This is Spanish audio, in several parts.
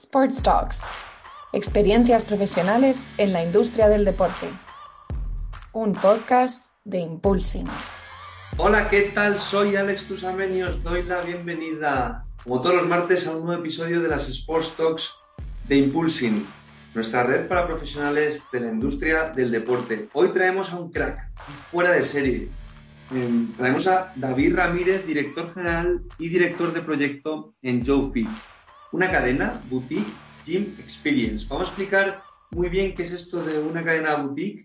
Sports Talks. Experiencias profesionales en la industria del deporte. Un podcast de Impulsing. Hola, ¿qué tal? Soy Alex Tusamen y os doy la bienvenida, como todos los martes, a un nuevo episodio de las Sports Talks de Impulsing, nuestra red para profesionales de la industria del deporte. Hoy traemos a un crack, fuera de serie, Em, traemos a David Ramírez, director general y director de proyecto en Joe una cadena boutique gym experience. Vamos a explicar muy bien qué es esto de una cadena boutique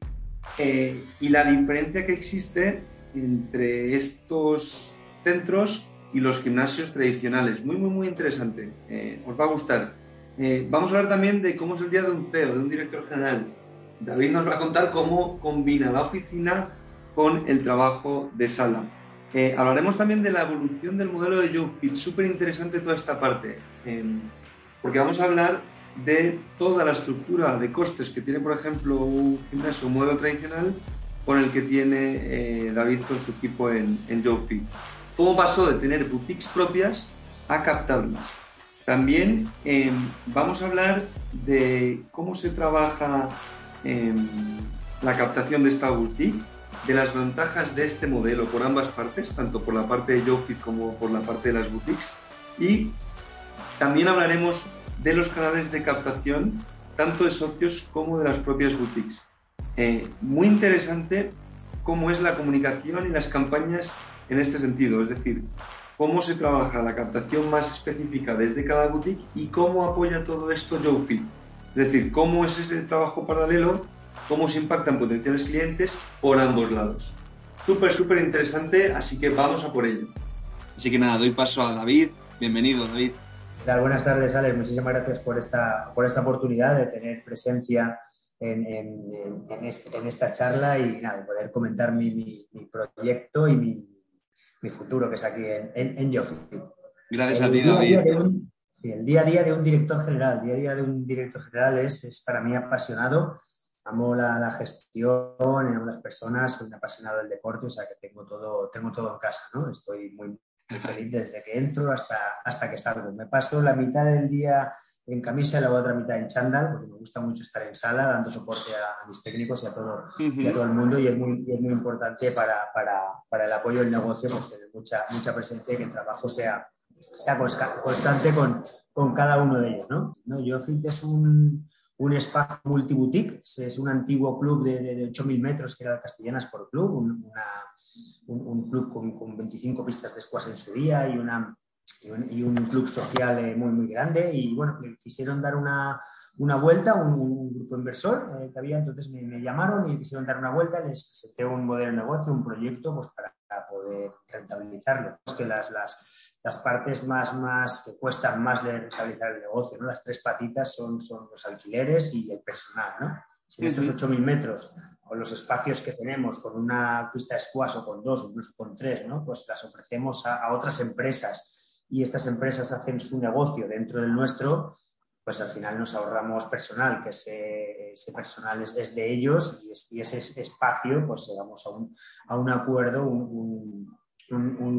eh, y la diferencia que existe entre estos centros y los gimnasios tradicionales. Muy, muy, muy interesante. Eh, os va a gustar. Eh, vamos a hablar también de cómo es el día de un CEO, de un director general. David nos va a contar cómo combina la oficina con el trabajo de sala. Eh, hablaremos también de la evolución del modelo de YouFit, súper interesante toda esta parte, em, porque vamos a hablar de toda la estructura de costes que tiene, por ejemplo, un gimnasio, un modelo tradicional, con el que tiene eh, David con su equipo en, en. Cómo pasó de tener boutiques propias a captarlas. También em, vamos a hablar de cómo se trabaja em, la captación de esta boutique de las ventajas de este modelo por ambas partes, tanto por la parte de YoFit como por la parte de las boutiques. Y también hablaremos de los canales de captación, tanto de socios como de las propias boutiques. Eh, muy interesante cómo es la comunicación y las campañas en este sentido, es decir, cómo se trabaja la captación más específica desde cada boutique y cómo apoya todo esto YoFit. Es decir, cómo es ese trabajo paralelo cómo se impactan potenciales clientes por ambos lados. Súper, súper interesante, así que vamos a por ello. Así que nada, doy paso a David. Bienvenido, David. Buenas tardes, Alex. Muchísimas gracias por esta, por esta oportunidad de tener presencia en, en, en, esta charla y nada, de poder comentar mi, mi, proyecto y mi, mi, futuro, que es aquí en, en, Gracias a ti, David. sí, el día a día de un director general. El día a día de un director general es, es para mí apasionado amo la, gestión, amo las personas, soy un apasionado del deporte, o sea que tengo todo, tengo todo en casa, ¿no? Estoy muy, feliz desde que entro hasta, hasta que salgo. Me paso la mitad del día en camisa y la otra mitad en chándal, porque me gusta mucho estar en sala dando soporte a, mis técnicos y a, todo, todo el mundo y es muy, es muy importante para, para, para, el apoyo del negocio pues tener mucha, mucha presencia y que el trabajo sea, sea constante con, con cada uno de ellos. ¿no? ¿No? Yo, que es un un espacio multiboutique, es un antiguo club de, de, 8.000 metros que era Castellanas por Club, un, un, club con, con, 25 pistas de squash en su día y, una, y, un, club social eh, muy, muy grande. Y bueno, quisieron dar una, una vuelta, un, grupo inversor eh, que había, entonces me, llamaron y quisieron dar una vuelta, les presenté un modelo de negocio, un proyecto pues, para, poder rentabilizarlo. Que las, las las partes más, más que cuestan más de rentabilizar el negocio, ¿no? Las tres patitas son, son los alquileres y el personal, ¿no? Si en estos 8.000 metros, con los espacios que tenemos, con una pista de squash o con dos, incluso con tres, ¿no? Pues las ofrecemos a, otras empresas y estas empresas hacen su negocio dentro del nuestro, pues al final nos ahorramos personal, que ese, ese personal es, de ellos y, ese espacio, pues llegamos a un, a un acuerdo, un un,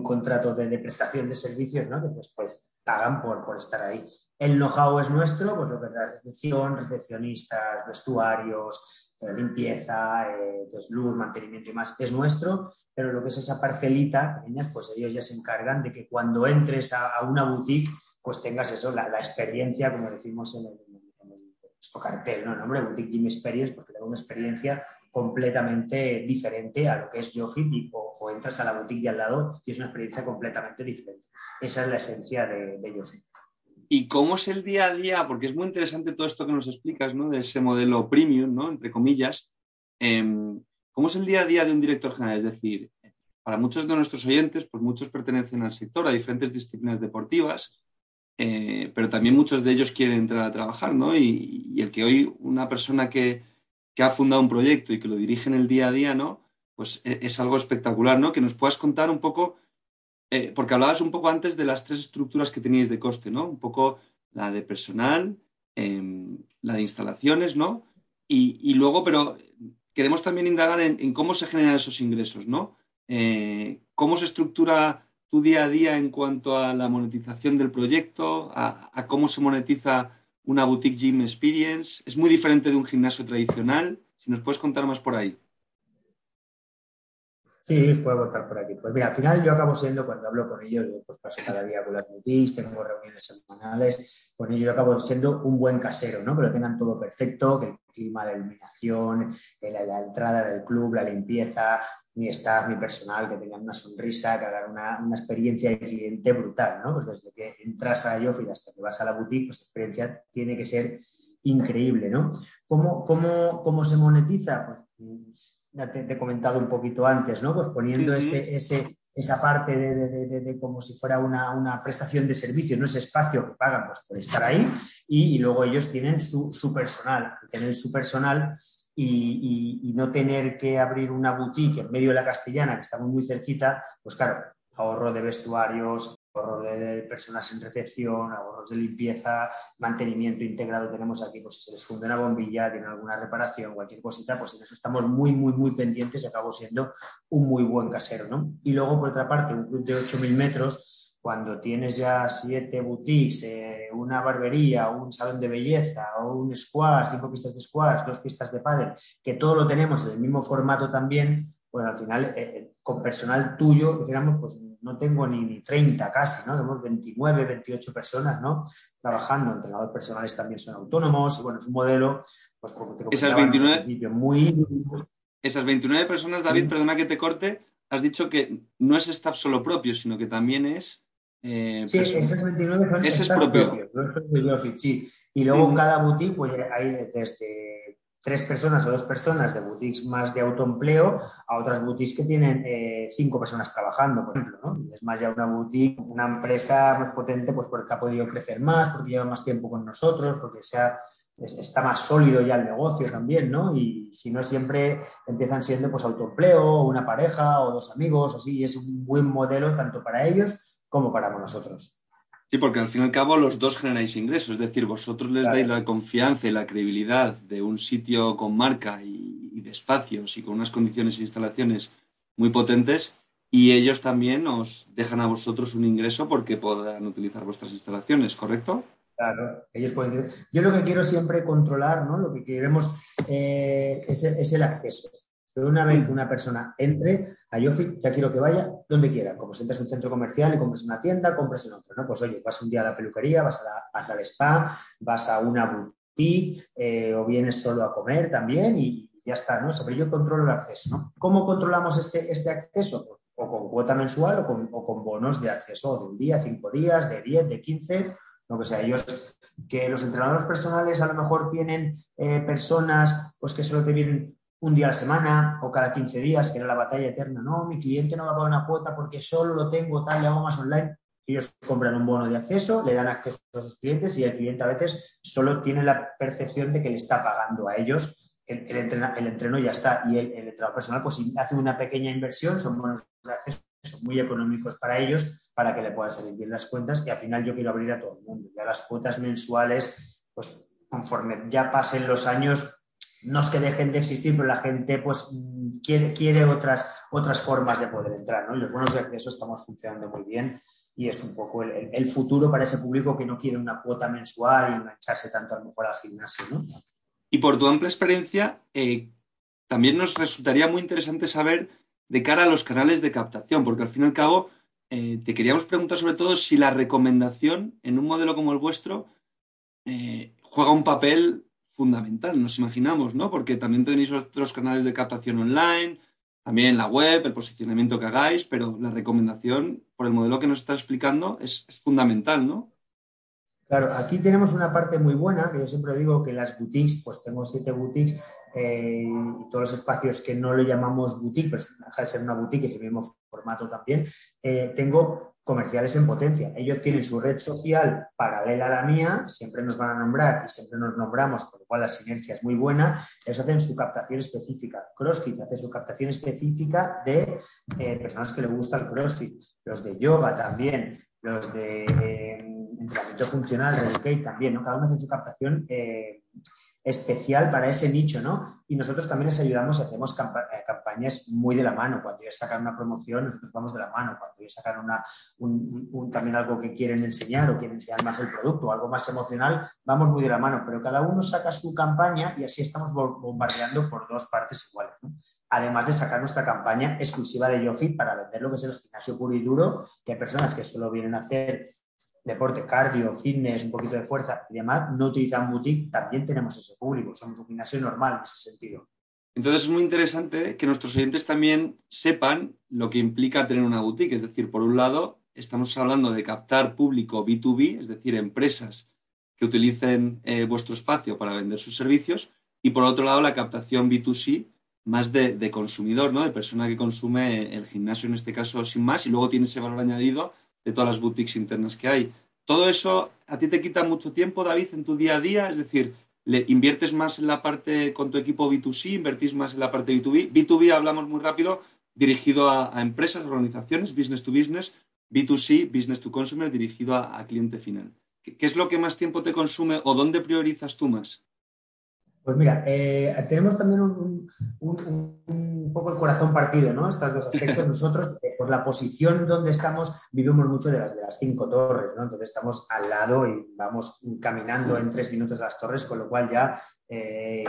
contrato de, prestación de servicios, ¿no? que pues, pues pagan por, por estar ahí. El know-how es nuestro, pues lo que es la recepción, recepcionistas, vestuarios, eh, limpieza, eh, pues, luz, mantenimiento y más, es nuestro, pero lo que es esa parcelita, pues ellos ya se encargan de que cuando entres a, una boutique, pues tengas eso, la, experiencia, como decimos en el, cartel, ¿no? El nombre Boutique Gym Experience, porque tengo una experiencia completamente diferente a lo que es YoFit y, o, entras a la boutique de al lado y es una experiencia completamente diferente. Esa es la esencia de, de. ¿Y cómo es el día a día? Porque es muy interesante todo esto que nos explicas, ¿no? De ese modelo premium, ¿no? Entre comillas. Em, ¿Cómo es el día a día de un director general? Es decir, para muchos de nuestros oyentes, pues muchos pertenecen al sector, a diferentes disciplinas deportivas, eh, pero también muchos de ellos quieren entrar a trabajar, ¿no? y el que hoy una persona que, que ha fundado un proyecto y que lo dirige en el día a día, ¿no? Pues e, es, algo espectacular, ¿no? Que nos puedas contar un poco, eh, porque hablabas un poco antes de las tres estructuras que teníais de coste, ¿no? Un poco la de personal, em, la de instalaciones, ¿no? Y, luego, pero queremos también indagar en, cómo se generan esos ingresos, ¿no? Eh, ¿Cómo se estructura tu día a día en cuanto a la monetización del proyecto, a, a cómo se monetiza una boutique gym experience? ¿Es muy diferente de un gimnasio tradicional? Si nos puedes contar más por ahí. Sí, puedo contar por aquí. Pues mira, al final yo acabo siendo, cuando hablo con ellos, pues paso cada día con las boutiques, tengo reuniones semanales, con ellos yo acabo siendo un buen casero, ¿no? Que lo tengan todo perfecto, que el clima, la iluminación, la, entrada del club, la limpieza, mi staff, mi personal, que tengan una sonrisa, que hagan una, experiencia de cliente brutal, ¿no? Pues desde que entras a Yofi hasta que vas a la boutique, pues la experiencia tiene que ser increíble, ¿no? ¿Cómo, cómo, cómo se monetiza? Pues ya te, he comentado un poquito antes, ¿no? Pues poniendo ese, ese, esa parte de, como si fuera una, prestación de servicio, ¿no? Ese espacio que pagan pues, por estar ahí y, luego ellos tienen su, su, personal, tener su personal y, no tener que abrir una boutique en medio de la castellana, que está muy cerquita, pues claro, ahorro de vestuarios, ahorros de, personas en recepción, ahorros de limpieza, mantenimiento integrado tenemos aquí, pues si se les funde una bombilla, tienen alguna reparación, cualquier cosita, pues en eso estamos muy, muy, muy pendientes y acabo siendo un muy buen casero, ¿no? Y luego, por otra parte, un club de 8.000 metros, cuando tienes ya siete boutiques, eh, una barbería, un salón de belleza, un squash, cinco pistas de squash, dos pistas de pádel, que todo lo tenemos en el mismo formato también, pues al final, eh, eh, con personal tuyo, digamos, pues no tengo ni, 30 casi, ¿no? Tenemos 29, 28 personas, ¿no? Trabajando, entrenadores personales también son autónomos, y bueno, es un modelo, pues como te esas 29, muy... Esas 29 personas, David, perdona que te corte, has dicho que no es staff solo propio, sino que también es... Eh, sí, esas 29 son Ese es propio. sí. Y luego cada boutique, pues hay desde tres personas o dos personas de boutiques más de autoempleo a otras boutiques que tienen eh, cinco personas trabajando, por ejemplo. ¿no? Es más ya una boutique, una empresa más potente, pues porque ha podido crecer más, porque lleva más tiempo con nosotros, porque sea, está más sólido ya el negocio también, ¿no? Y si no, siempre empiezan siendo pues autoempleo, una pareja o dos amigos, así, y es un buen modelo tanto para ellos como para nosotros. Sí, porque al fin y al cabo los dos generáis ingresos, es decir, vosotros les dais la confianza y la credibilidad de un sitio con marca y, de espacios y con unas condiciones e instalaciones muy potentes y ellos también os dejan a vosotros un ingreso porque puedan utilizar vuestras instalaciones, ¿correcto? Claro, ellos pueden decir. Yo lo que quiero siempre controlar, ¿no? Lo que queremos eh, es el acceso. Pero una vez una persona entre a Yofi, ya quiero que vaya donde quiera. Como si entras un centro comercial y compres una tienda, compres en otro, ¿no? Pues oye, vas un día a la peluquería, vas, a al spa, vas a una boutique eh, o vienes solo a comer también y ya está, ¿no? Pero yo controlo el acceso, ¿no? ¿Cómo controlamos este, este acceso? Pues, o con cuota mensual o con, o con, bonos de acceso de un día, cinco días, de diez, de quince, lo que sea. Ellos, que los entrenadores personales a lo mejor tienen eh, personas pues que solo te vienen un día a la semana o cada 15 días, que era la batalla eterna. No, mi cliente no va a pagar una cuota porque solo lo tengo tal, le hago más online. Ellos compran un bono de acceso, le dan acceso a sus clientes y el cliente a veces solo tiene la percepción de que le está pagando a ellos el, el, entreno ya está. Y el, el, entrenador personal, pues si hace una pequeña inversión, son bonos de acceso son muy económicos para ellos, para que le puedan salir bien las cuentas. Y al final yo quiero abrir a todo el mundo. Ya las cuotas mensuales, pues conforme ya pasen los años, no es que dejen de existir, pero la gente pues quiere, quiere otras, otras formas de poder entrar, ¿no? Y los bonos de acceso estamos funcionando muy bien y es un poco el, futuro para ese público que no quiere una cuota mensual y engancharse tanto a lo mejor al gimnasio, ¿no? Y por tu amplia experiencia, eh, también nos resultaría muy interesante saber de cara a los canales de captación, porque al fin y al cabo eh, te queríamos preguntar sobre todo si la recomendación en un modelo como el vuestro eh, juega un papel fundamental, nos imaginamos, ¿no? Porque también tenéis otros canales de captación online, también la web, el posicionamiento que hagáis, pero la recomendación, por el modelo que nos está explicando, es, fundamental, ¿no? Claro, aquí tenemos una parte muy buena, que yo siempre digo que las boutiques, pues tengo siete boutiques eh, y todos los espacios que no le llamamos boutique, pero deja de ser una boutique, es el mismo formato también, eh, tengo comerciales en potencia. Ellos tienen su red social paralela a la mía, siempre nos van a nombrar y siempre nos nombramos, con lo cual la sinergia es muy buena. Ellos hacen su captación específica. CrossFit hace su captación específica de eh, personas que le gusta el CrossFit. Los de yoga también, los de eh, entrenamiento funcional, Educate también, ¿no? Cada uno hace su captación. Eh, especial para ese nicho, ¿no? Y nosotros también les ayudamos y hacemos eh, campañas muy de la mano. Cuando ellos sacan una promoción, nosotros vamos de la mano. Cuando ellos sacan una, un, también algo que quieren enseñar o quieren enseñar más el producto, algo más emocional, vamos muy de la mano. Pero cada uno saca su campaña y así estamos bombardeando por dos partes iguales. Además de sacar nuestra campaña exclusiva de YoFit para vender lo que es el gimnasio puro y duro, que hay personas que solo vienen a hacer deporte, cardio, fitness, un poquito de fuerza y demás, no utilizan boutique, también tenemos ese público, somos un gimnasio normal en ese sentido. Entonces es muy interesante que nuestros oyentes también sepan lo que implica tener una boutique. Es decir, por un lado, estamos hablando de captar público B2B, es decir, empresas que utilicen eh, vuestro espacio para vender sus servicios, y por otro lado, la captación B2C, más de, de, consumidor, ¿no? de persona que consume el gimnasio en este caso sin más, y luego tiene ese valor añadido de todas las boutiques internas que hay. Todo eso a ti te quita mucho tiempo, David, en tu día a día, es decir, le inviertes más en la parte con tu equipo B2C, invertís más en la parte B2B. B2B hablamos muy rápido, dirigido a, empresas, organizaciones, business to business, B2C, business to consumer, dirigido a, cliente final. ¿Qué, es lo que más tiempo te consume o dónde priorizas tú más? Pues mira, eh, tenemos también un, un, poco el corazón partido, ¿no? Estos dos aspectos. Nosotros, eh, por la posición donde estamos, vivimos mucho de las, de las cinco torres, ¿no? Entonces estamos al lado y vamos caminando en tres minutos a las torres, con lo cual ya eh,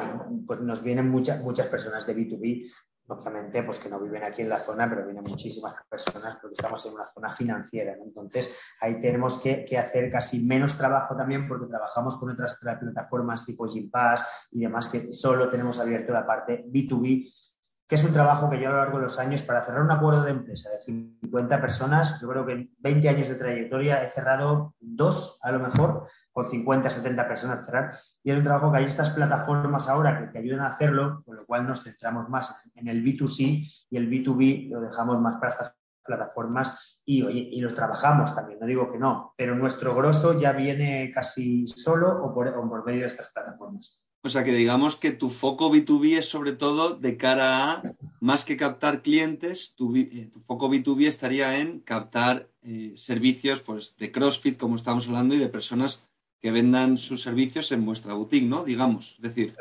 pues nos vienen muchas, muchas personas de B2B obviamente, pues que no viven aquí en la zona, pero vienen muchísimas personas porque estamos en una zona financiera. Entonces, ahí tenemos que, hacer casi menos trabajo también porque trabajamos con otras plataformas tipo Gympass y demás que solo tenemos abierto la parte B2B que es un trabajo que yo a lo largo de los años, para cerrar un acuerdo de empresa de 50 personas, yo creo que en 20 años de trayectoria he cerrado dos, a lo mejor, con 50, 70 personas cerrar. Y es un trabajo que hay estas plataformas ahora que te ayudan a hacerlo, con lo cual nos centramos más en el B2C y el B2B lo dejamos más para estas plataformas y, y los trabajamos también, no digo que no, pero nuestro grosso ya viene casi solo o por, o por medio de estas plataformas. O sea que digamos que tu foco B2B es sobre todo de cara a, más que captar clientes, tu, eh, foco B2B estaría en captar eh, servicios pues, de CrossFit, como estamos hablando, y de personas que vendan sus servicios en vuestra boutique, ¿no? Digamos, es decir,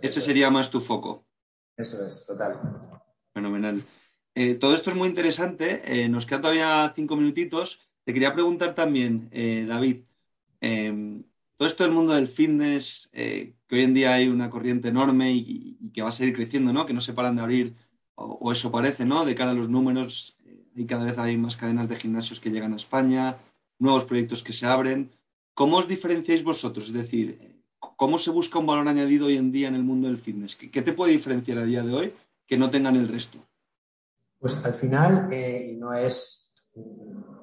ese sería más tu foco. Eso es, total. Fenomenal. Eh, todo esto es muy interesante. nos quedan todavía cinco minutitos. Te quería preguntar también, David, em, todo esto del mundo del fitness, eh, que hoy en día hay una corriente enorme y, que va a seguir creciendo, ¿no? Que no se paran de abrir, o, eso parece, ¿no? De cara a los números, eh, y cada vez hay más cadenas de gimnasios que llegan a España, nuevos proyectos que se abren. ¿Cómo os diferenciáis vosotros? Es decir, ¿cómo se busca un valor añadido hoy en día en el mundo del fitness? ¿Qué, te puede diferenciar a día de hoy que no tengan el resto? Pues al final, eh, no es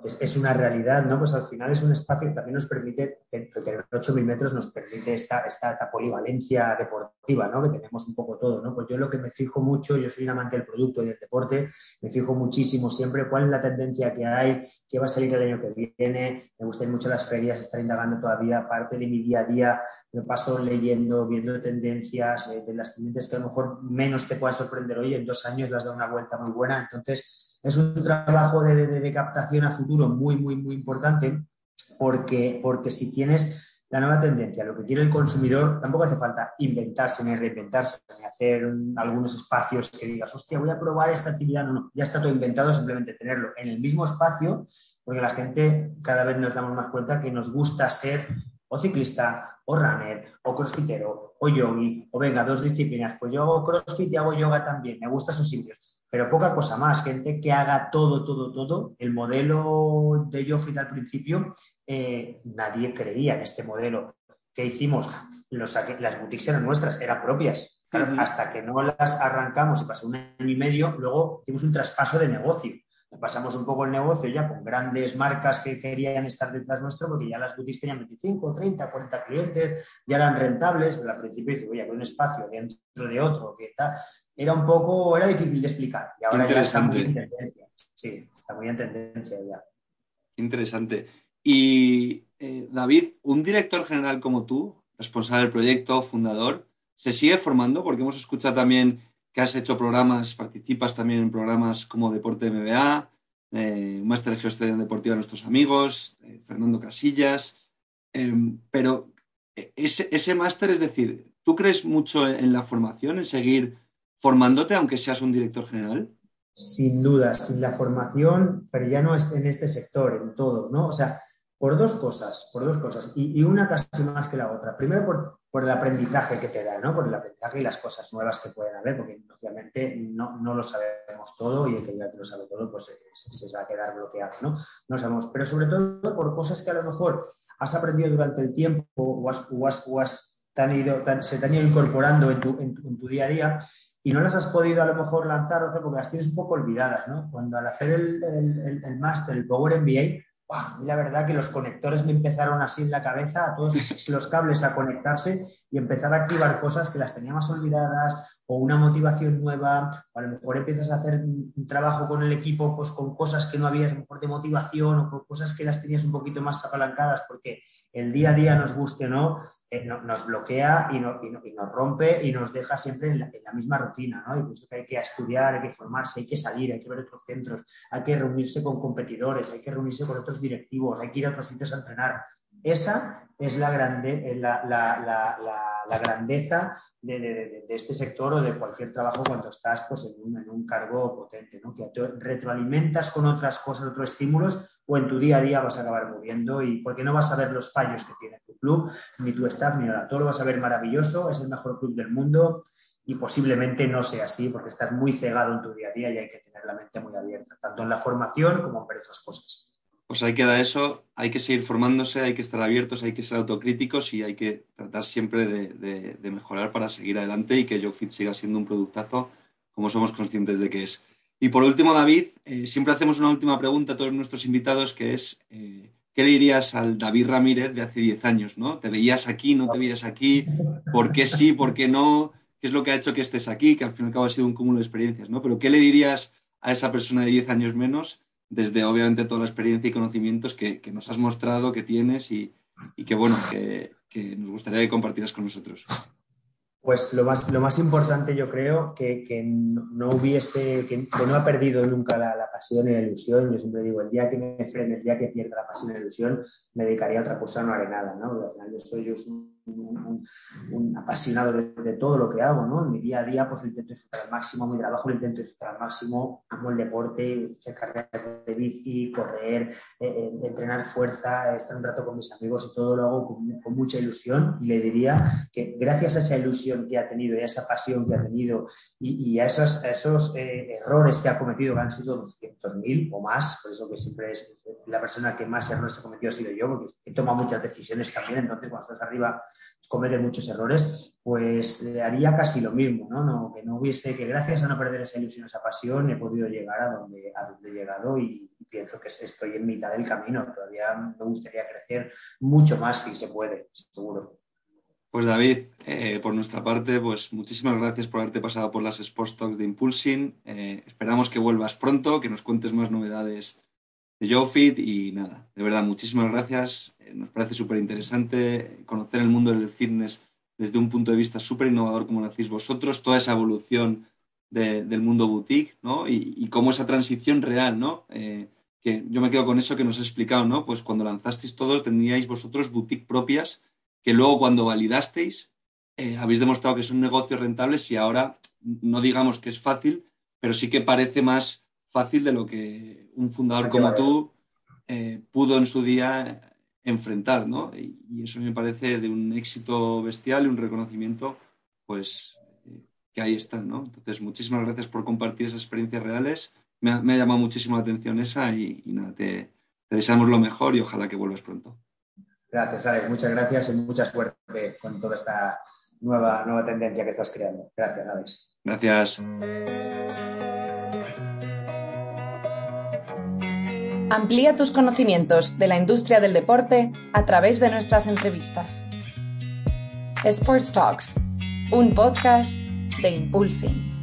es, una realidad, ¿no? Pues al final es un espacio que también nos permite, el tener 8.000 metros nos permite esta, esta, polivalencia deportiva, ¿no? Que tenemos un poco todo, ¿no? Pues yo lo que me fijo mucho, yo soy un amante del producto y del deporte, me fijo muchísimo siempre cuál es la tendencia que hay, qué va a salir el año que viene, me gustan mucho las ferias, estar indagando todavía, parte de mi día a día, me paso leyendo, viendo tendencias, eh, de las tendencias que a lo mejor menos te puedan sorprender hoy, en dos años las da una vuelta muy buena, entonces es un trabajo de, captación a futuro muy, muy, muy importante porque, porque si tienes la nueva tendencia, lo que quiere el consumidor, tampoco hace falta inventarse ni reinventarse, ni hacer algunos espacios que digas, hostia, voy a probar esta actividad. No, no, ya está todo inventado, simplemente tenerlo en el mismo espacio, porque la gente cada vez nos damos más cuenta que nos gusta ser o ciclista, o runner, o crossfitero, o yogi, o venga, dos disciplinas. Pues yo hago crossfit y hago yoga también, me gustan esos sitios pero poca cosa más, gente que haga todo, todo, todo. El modelo de Joffrey al principio, eh, nadie creía en este modelo. ¿Qué hicimos? las boutiques eran nuestras, eran propias. Hasta que no las arrancamos y pasó un año y medio, luego hicimos un traspaso de negocio pasamos un poco el negocio ya con grandes marcas que querían estar detrás nuestro, porque ya las boutiques tenían 25, 30, 40 clientes, ya eran rentables, pero al principio dice, oye, un espacio dentro de otro, que tal, era un poco, era difícil de explicar. Y ahora ya está muy en tendencia. Sí, está muy en tendencia ya. Interesante. Y eh, David, un director general como tú, responsable del proyecto, fundador, ¿se sigue formando? Porque hemos escuchado también que has hecho programas, participas también en programas como Deporte MBA, eh, Máster de Gestión Deportiva de nuestros amigos, eh, Fernando Casillas, em, pero e, ese, ese máster, es decir, ¿tú crees mucho en la formación, en seguir formándote aunque seas un director general? Sin duda, sin la formación, pero ya no en este sector, en todos, ¿no? O sea, por dos cosas, por dos cosas, y, una casi más que la otra. Primero, por, por, el aprendizaje que te da, ¿no? Por el aprendizaje y las cosas nuevas que pueden haber, porque obviamente no, no lo sabemos todo y el que diga que lo sabe todo, pues se, va a quedar bloqueado, ¿no? No sabemos, pero sobre todo por cosas que a lo mejor has aprendido durante el tiempo o, has, o has, ido, se te han ido incorporando en tu, en, tu, día a día y no las has podido a lo mejor lanzar o porque las tienes un poco olvidadas, ¿no? Cuando al hacer el, el, el máster, el Power MBA, la verdad que los conectores me empezaron así en la cabeza, a todos los cables a conectarse y empezar a activar cosas que las teníamos olvidadas o una motivación nueva, o a lo mejor empiezas a hacer un trabajo con el equipo pues con cosas que no habías, mejor de motivación o con cosas que las tenías un poquito más apalancadas porque el día a día nos guste o no, eh, nos bloquea y, no, y, nos rompe y nos deja siempre en la, misma rutina, ¿no? Y que hay que estudiar, hay que formarse, hay que salir, hay que ver otros centros, hay que reunirse con competidores, hay que reunirse con otros directivos, hay que ir a otros sitios a entrenar. Esa es la, grande, la, la, grandeza de, este sector o de cualquier trabajo cuando estás pues, en, un, cargo potente, ¿no? que retroalimentas con otras cosas, otros estímulos o en tu día a día vas a acabar moviendo y porque no vas a ver los fallos que tiene tu club, ni tu staff, ni nada. Todo lo vas a ver maravilloso, es el mejor club del mundo y posiblemente no sea así porque estás muy cegado en tu día a día y hay que tener la mente muy abierta, tanto en la formación como en otras cosas pues ahí queda eso, hay que seguir formándose, hay que estar abiertos, hay que ser autocríticos y hay que tratar siempre de, mejorar para seguir adelante y que YoFit siga siendo un productazo como somos conscientes de que es. Y por último, David, eh, siempre hacemos una última pregunta a todos nuestros invitados que es, eh, ¿qué le dirías al David Ramírez de hace 10 años? ¿no? ¿Te veías aquí, no te veías aquí? ¿Por qué sí, por qué no? ¿Qué es lo que ha hecho que estés aquí? Que al fin y al cabo ha sido un cúmulo de experiencias, ¿no? Pero ¿qué le dirías a esa persona de 10 años menos desde obviamente toda la experiencia y conocimientos que, nos has mostrado, que tienes y, que bueno, que, nos gustaría que compartieras con nosotros. Pues lo más, lo más importante yo creo que, que no hubiese, que, no ha perdido nunca la, pasión y la ilusión. Yo siempre digo, el día que me frene, el día que pierda la pasión y la ilusión, me dedicaría a otra cosa, no haré nada, ¿no? al final yo soy, yo soy un, apasionado de, todo lo que hago, ¿no? En mi día a día pues lo intento disfrutar al máximo, mi trabajo lo intento disfrutar al máximo, amo el deporte, hacer carreras de bici, correr, eh, eh, entrenar fuerza, estar un rato con mis amigos y todo lo hago con, mucha ilusión y le diría que gracias a esa ilusión que ha tenido y a esa pasión que ha tenido y, a esos, esos eh, errores que ha cometido, que han sido 200.000 o más, por eso que siempre es la persona que más errores ha cometido ha sido yo, porque he tomado muchas decisiones también, entonces cuando estás arriba comete muchos errores, pues haría casi lo mismo, ¿no? Que no hubiese, que gracias a no perder esa ilusión, esa pasión, he podido llegar a donde, a donde he llegado y, pienso que estoy en mitad del camino. Todavía me gustaría crecer mucho más si se puede, seguro. Pues David, eh, por nuestra parte, pues muchísimas gracias por haberte pasado por las Sports Talks de Impulsing. Eh, esperamos que vuelvas pronto, que nos cuentes más novedades de YoFit y nada, de verdad, muchísimas gracias. Eh, nos parece súper interesante conocer el mundo del fitness desde un punto de vista súper innovador como lo hacéis vosotros, toda esa evolución del mundo boutique, ¿no? Y, cómo esa transición real, ¿no? Eh, que yo me quedo con eso que nos has explicado, ¿no? Pues cuando lanzasteis todo, teníais vosotros boutique propias, que luego cuando validasteis, eh, habéis demostrado que son negocios rentables y ahora no digamos que es fácil, pero sí que parece más fácil de lo que un fundador como tú eh, pudo en su día enfrentar, ¿no? Y, eso me parece de un éxito bestial y un reconocimiento, pues, eh, que ahí están, ¿no? Entonces, muchísimas gracias por compartir esas experiencias reales. Me ha, llamado muchísimo la atención esa y, nada, te, deseamos lo mejor y ojalá que vuelvas pronto. Gracias, Alex. Muchas gracias y mucha suerte con toda esta nueva, nueva tendencia que estás creando. Gracias, Alex. Gracias. Amplía tus conocimientos de la industria del deporte a través de nuestras entrevistas. Sports Talks, un podcast de Impulsing.